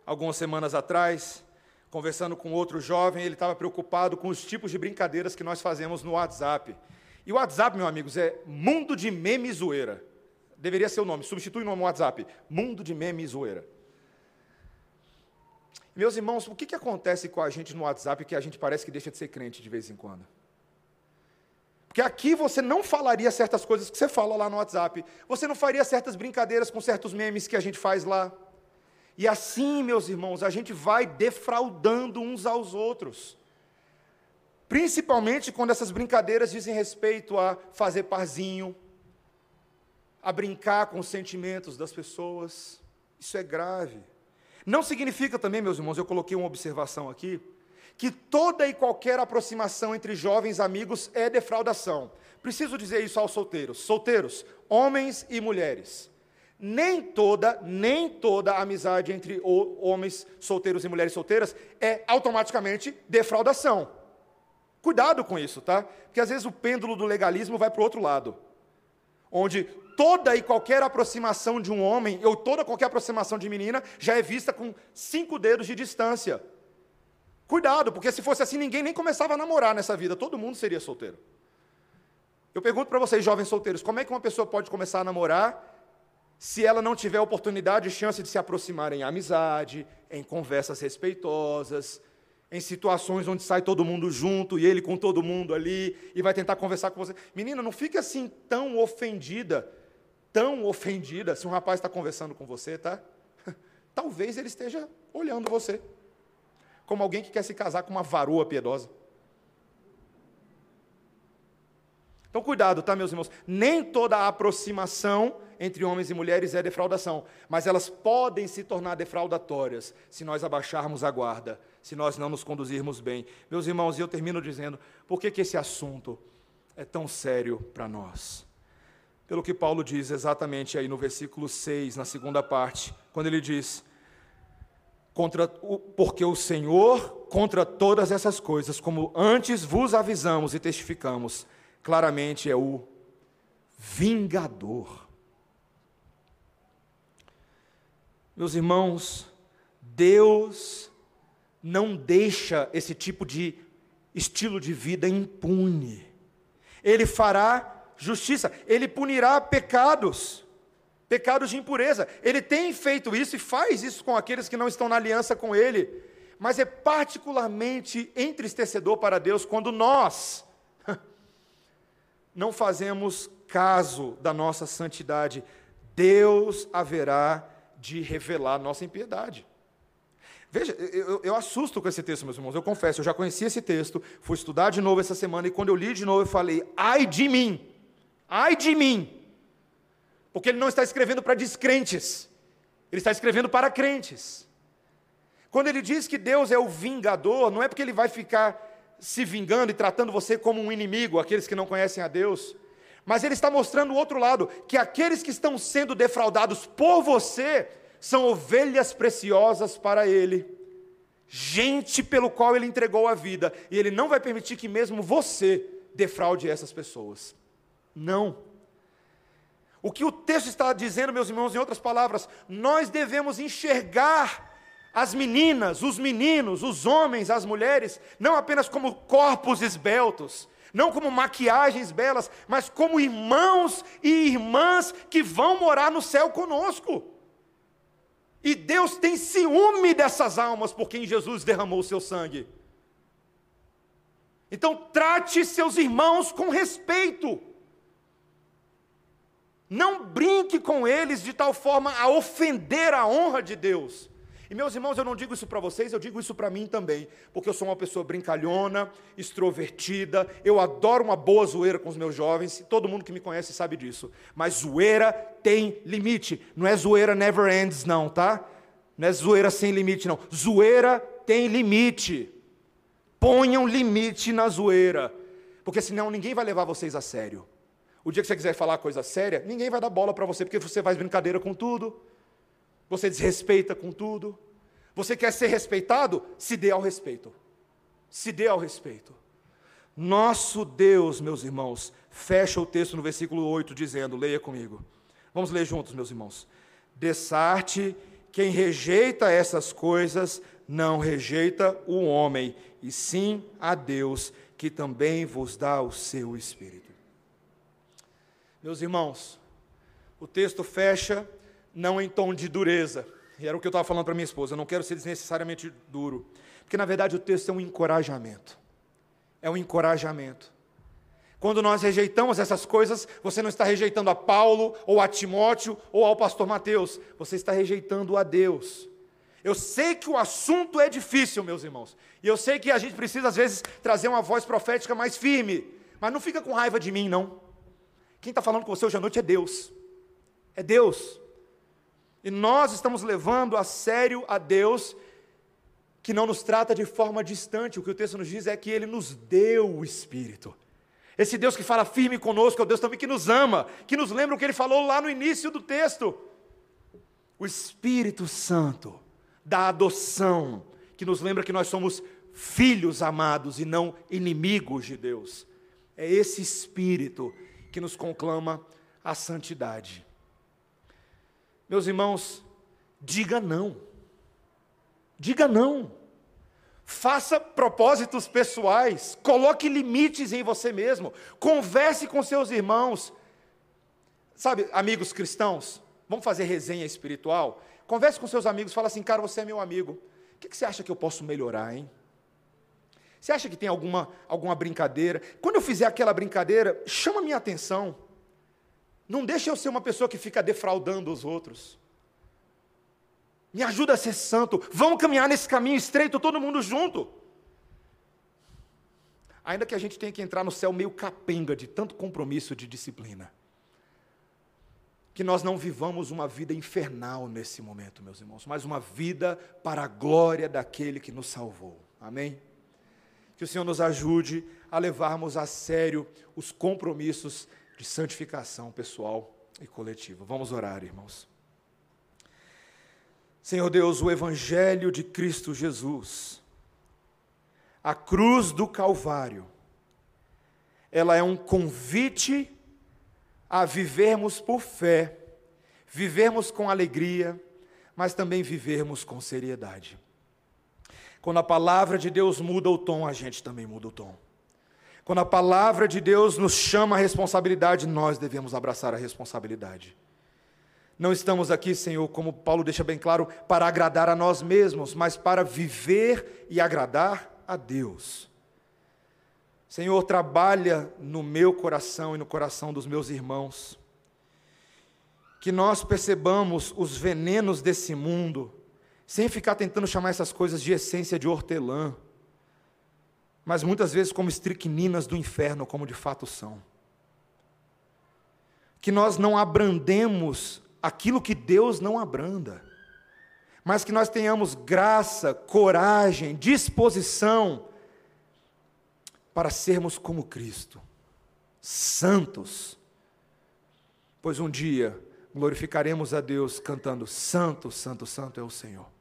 Algumas semanas atrás, conversando com outro jovem, ele estava preocupado com os tipos de brincadeiras que nós fazemos no WhatsApp. E o WhatsApp, meus amigos, é mundo de meme zoeira deveria ser o nome, substitui o nome no WhatsApp, Mundo de Meme e Zoeira. Meus irmãos, o que, que acontece com a gente no WhatsApp que a gente parece que deixa de ser crente de vez em quando? Porque aqui você não falaria certas coisas que você fala lá no WhatsApp. Você não faria certas brincadeiras com certos memes que a gente faz lá. E assim, meus irmãos, a gente vai defraudando uns aos outros. Principalmente quando essas brincadeiras dizem respeito a fazer parzinho, a brincar com os sentimentos das pessoas. Isso é grave. Não significa também, meus irmãos, eu coloquei uma observação aqui, que toda e qualquer aproximação entre jovens amigos é defraudação. Preciso dizer isso aos solteiros. Solteiros, homens e mulheres. Nem toda, nem toda amizade entre homens solteiros e mulheres solteiras é automaticamente defraudação. Cuidado com isso, tá? Porque às vezes o pêndulo do legalismo vai para o outro lado onde toda e qualquer aproximação de um homem, ou toda qualquer aproximação de menina, já é vista com cinco dedos de distância. Cuidado, porque se fosse assim, ninguém nem começava a namorar nessa vida, todo mundo seria solteiro. Eu pergunto para vocês, jovens solteiros, como é que uma pessoa pode começar a namorar se ela não tiver oportunidade e chance de se aproximar em amizade, em conversas respeitosas, em situações onde sai todo mundo junto e ele com todo mundo ali e vai tentar conversar com você. Menina, não fique assim tão ofendida, tão ofendida se um rapaz está conversando com você, tá? Talvez ele esteja olhando você como alguém que quer se casar com uma varoa piedosa. Então, cuidado, tá, meus irmãos? Nem toda aproximação entre homens e mulheres é defraudação, mas elas podem se tornar defraudatórias se nós abaixarmos a guarda, se nós não nos conduzirmos bem. Meus irmãos, e eu termino dizendo, por que, que esse assunto é tão sério para nós? Pelo que Paulo diz exatamente aí no versículo 6, na segunda parte, quando ele diz: contra o, porque o Senhor, contra todas essas coisas, como antes vos avisamos e testificamos, claramente é o vingador. Meus irmãos, Deus não deixa esse tipo de estilo de vida impune. Ele fará justiça, ele punirá pecados, pecados de impureza. Ele tem feito isso e faz isso com aqueles que não estão na aliança com ele. mas é particularmente entristecedor para Deus quando nós não fazemos caso da nossa santidade. Deus haverá de revelar nossa impiedade. Veja, eu, eu, assusto com esse texto, meus irmãos. Eu confesso, eu já conhecia esse texto, fui estudar de novo essa semana, e quando eu li de novo, eu falei: ai de mim, ai de mim. Porque ele não está escrevendo para descrentes, ele está escrevendo para crentes. Quando ele diz que Deus é o vingador, não é porque ele vai ficar se vingando e tratando você como um inimigo, aqueles que não conhecem a Deus, mas ele está mostrando o outro lado, que aqueles que estão sendo defraudados por você são ovelhas preciosas para ele, gente pelo qual ele entregou a vida, e ele não vai permitir que mesmo você defraude essas pessoas. Não. O que o texto está dizendo, meus irmãos, em outras palavras, nós devemos enxergar as meninas, os meninos, os homens, as mulheres, não apenas como corpos esbeltos, não como maquiagens belas, mas como irmãos e irmãs que vão morar no céu conosco. E Deus tem ciúme dessas almas por quem Jesus derramou o seu sangue. Então, trate seus irmãos com respeito. Não brinque com eles de tal forma a ofender a honra de Deus. E meus irmãos, eu não digo isso para vocês, eu digo isso para mim também, porque eu sou uma pessoa brincalhona, extrovertida, eu adoro uma boa zoeira com os meus jovens, todo mundo que me conhece sabe disso. Mas zoeira tem limite, não é zoeira never ends, não, tá? Não é zoeira sem limite, não. Zoeira tem limite. Ponham limite na zoeira, porque senão ninguém vai levar vocês a sério. O dia que você quiser falar coisa séria, ninguém vai dar bola para você, porque você faz brincadeira com tudo você desrespeita com tudo. Você quer ser respeitado? Se dê ao respeito. Se dê ao respeito. Nosso Deus, meus irmãos, fecha o texto no versículo 8, dizendo: leia comigo. Vamos ler juntos, meus irmãos. Dessarte, quem rejeita essas coisas, não rejeita o homem, e sim a Deus, que também vos dá o seu Espírito. Meus irmãos, o texto fecha não em tom de dureza. E era o que eu estava falando para minha esposa, eu não quero ser desnecessariamente duro. Porque, na verdade, o texto é um encorajamento. É um encorajamento. Quando nós rejeitamos essas coisas, você não está rejeitando a Paulo, ou a Timóteo, ou ao pastor Mateus, você está rejeitando a Deus. Eu sei que o assunto é difícil, meus irmãos, e eu sei que a gente precisa, às vezes, trazer uma voz profética mais firme, mas não fica com raiva de mim, não. Quem está falando com você hoje à noite é Deus. É Deus. E nós estamos levando a sério a Deus, que não nos trata de forma distante. O que o texto nos diz é que Ele nos deu o Espírito. Esse Deus que fala firme conosco é o Deus também que nos ama, que nos lembra o que Ele falou lá no início do texto. O Espírito Santo da adoção, que nos lembra que nós somos filhos amados e não inimigos de Deus. É esse Espírito que nos conclama a santidade. Meus irmãos, diga não. Diga não. Faça propósitos pessoais, coloque limites em você mesmo, converse com seus irmãos. Sabe, amigos cristãos, vamos fazer resenha espiritual? Converse com seus amigos, fala assim, cara, você é meu amigo. O que você acha que eu posso melhorar, hein? Você acha que tem alguma, alguma brincadeira? Quando eu fizer aquela brincadeira, chama minha atenção. Não deixe eu ser uma pessoa que fica defraudando os outros. Me ajuda a ser santo. Vamos caminhar nesse caminho estreito, todo mundo junto. Ainda que a gente tenha que entrar no céu meio capenga de tanto compromisso de disciplina. Que nós não vivamos uma vida infernal nesse momento, meus irmãos, mas uma vida para a glória daquele que nos salvou. Amém? Que o Senhor nos ajude a levarmos a sério os compromissos de santificação pessoal e coletiva. Vamos orar, irmãos. Senhor Deus, o Evangelho de Cristo Jesus, a cruz do Calvário, ela é um convite a vivermos por fé, vivermos com alegria, mas também vivermos com seriedade. Quando a palavra de Deus muda o tom, a gente também muda o tom. Quando a palavra de Deus nos chama a responsabilidade, nós devemos abraçar a responsabilidade. Não estamos aqui, Senhor, como Paulo deixa bem claro, para agradar a nós mesmos, mas para viver e agradar a Deus. Senhor, trabalha no meu coração e no coração dos meus irmãos. Que nós percebamos os venenos desse mundo, sem ficar tentando chamar essas coisas de essência de hortelã, mas muitas vezes como estricninas do inferno, como de fato são. Que nós não abrandemos aquilo que Deus não abranda, mas que nós tenhamos graça, coragem, disposição para sermos como Cristo, santos, pois um dia glorificaremos a Deus cantando: Santo, Santo, Santo é o Senhor.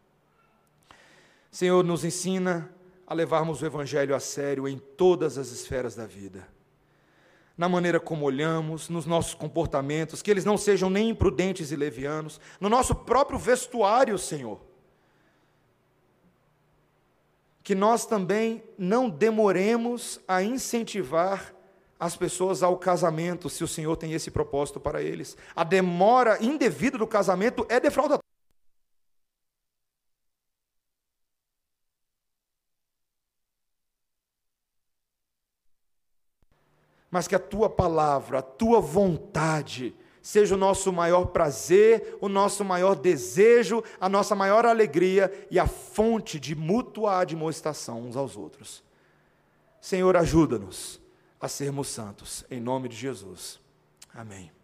Senhor, nos ensina a levarmos o Evangelho a sério em todas as esferas da vida na maneira como olhamos, nos nossos comportamentos, que eles não sejam nem imprudentes e levianos, no nosso próprio vestuário, Senhor. Que nós também não demoremos a incentivar as pessoas ao casamento, se o Senhor tem esse propósito para eles. A demora indevida do casamento é defraudatória. Mas que a tua palavra, a tua vontade, seja o nosso maior prazer, o nosso maior desejo, a nossa maior alegria e a fonte de mútua admoestação uns aos outros. Senhor, ajuda-nos a sermos santos, em nome de Jesus. Amém.